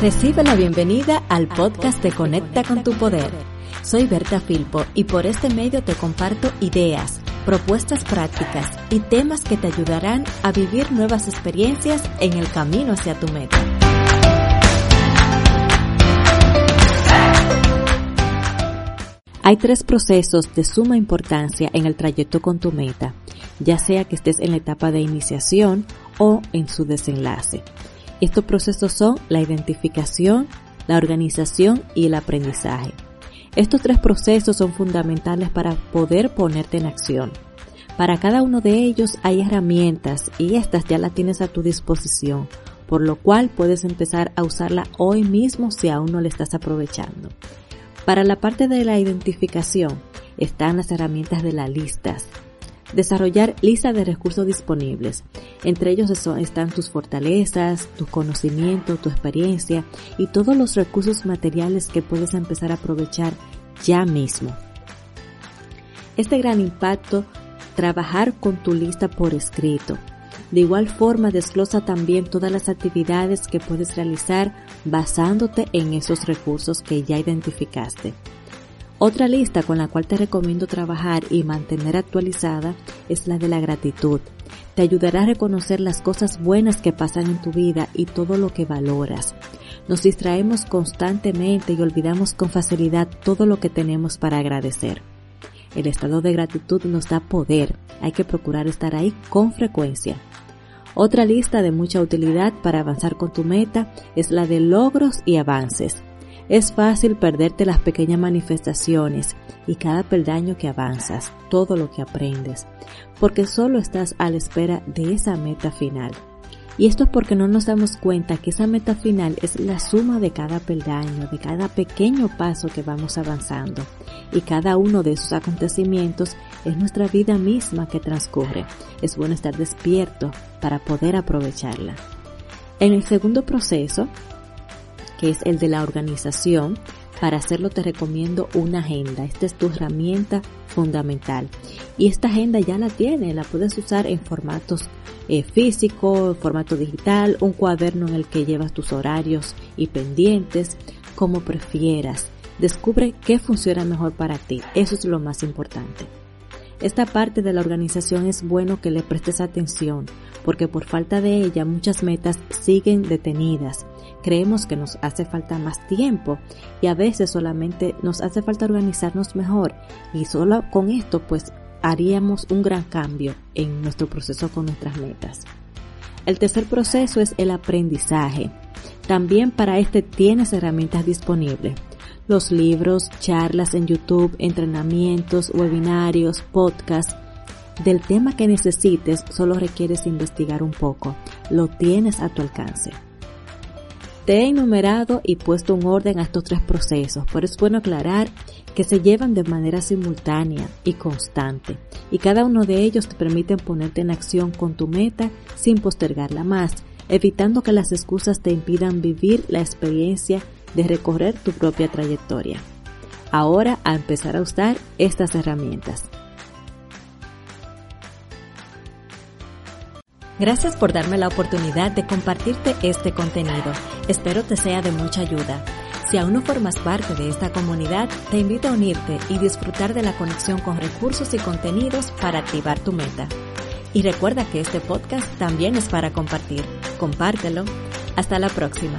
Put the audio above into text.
Recibe la bienvenida al podcast de Conecta con tu Poder. Soy Berta Filpo y por este medio te comparto ideas, propuestas prácticas y temas que te ayudarán a vivir nuevas experiencias en el camino hacia tu meta. Hay tres procesos de suma importancia en el trayecto con tu meta, ya sea que estés en la etapa de iniciación o en su desenlace. Estos procesos son la identificación, la organización y el aprendizaje. Estos tres procesos son fundamentales para poder ponerte en acción. Para cada uno de ellos hay herramientas y estas ya las tienes a tu disposición, por lo cual puedes empezar a usarla hoy mismo si aún no la estás aprovechando. Para la parte de la identificación están las herramientas de las listas, Desarrollar lista de recursos disponibles. Entre ellos están tus fortalezas, tu conocimiento, tu experiencia y todos los recursos materiales que puedes empezar a aprovechar ya mismo. Este gran impacto, trabajar con tu lista por escrito. De igual forma, desglosa también todas las actividades que puedes realizar basándote en esos recursos que ya identificaste. Otra lista con la cual te recomiendo trabajar y mantener actualizada es la de la gratitud. Te ayudará a reconocer las cosas buenas que pasan en tu vida y todo lo que valoras. Nos distraemos constantemente y olvidamos con facilidad todo lo que tenemos para agradecer. El estado de gratitud nos da poder. Hay que procurar estar ahí con frecuencia. Otra lista de mucha utilidad para avanzar con tu meta es la de logros y avances. Es fácil perderte las pequeñas manifestaciones y cada peldaño que avanzas, todo lo que aprendes, porque solo estás a la espera de esa meta final. Y esto es porque no nos damos cuenta que esa meta final es la suma de cada peldaño, de cada pequeño paso que vamos avanzando. Y cada uno de esos acontecimientos es nuestra vida misma que transcurre. Es bueno estar despierto para poder aprovecharla. En el segundo proceso, que es el de la organización. Para hacerlo te recomiendo una agenda. Esta es tu herramienta fundamental. Y esta agenda ya la tiene, la puedes usar en formatos eh, físico, formato digital, un cuaderno en el que llevas tus horarios y pendientes, como prefieras. Descubre qué funciona mejor para ti. Eso es lo más importante. Esta parte de la organización es bueno que le prestes atención, porque por falta de ella muchas metas siguen detenidas creemos que nos hace falta más tiempo y a veces solamente nos hace falta organizarnos mejor y solo con esto pues haríamos un gran cambio en nuestro proceso con nuestras metas. El tercer proceso es el aprendizaje. También para este tienes herramientas disponibles. Los libros, charlas en YouTube, entrenamientos, webinarios, podcasts. Del tema que necesites solo requieres investigar un poco. Lo tienes a tu alcance. Te he enumerado y puesto un orden a estos tres procesos, pero es bueno aclarar que se llevan de manera simultánea y constante, y cada uno de ellos te permiten ponerte en acción con tu meta sin postergarla más, evitando que las excusas te impidan vivir la experiencia de recorrer tu propia trayectoria. Ahora a empezar a usar estas herramientas. Gracias por darme la oportunidad de compartirte este contenido. Espero te sea de mucha ayuda. Si aún no formas parte de esta comunidad, te invito a unirte y disfrutar de la conexión con recursos y contenidos para activar tu meta. Y recuerda que este podcast también es para compartir. Compártelo. Hasta la próxima.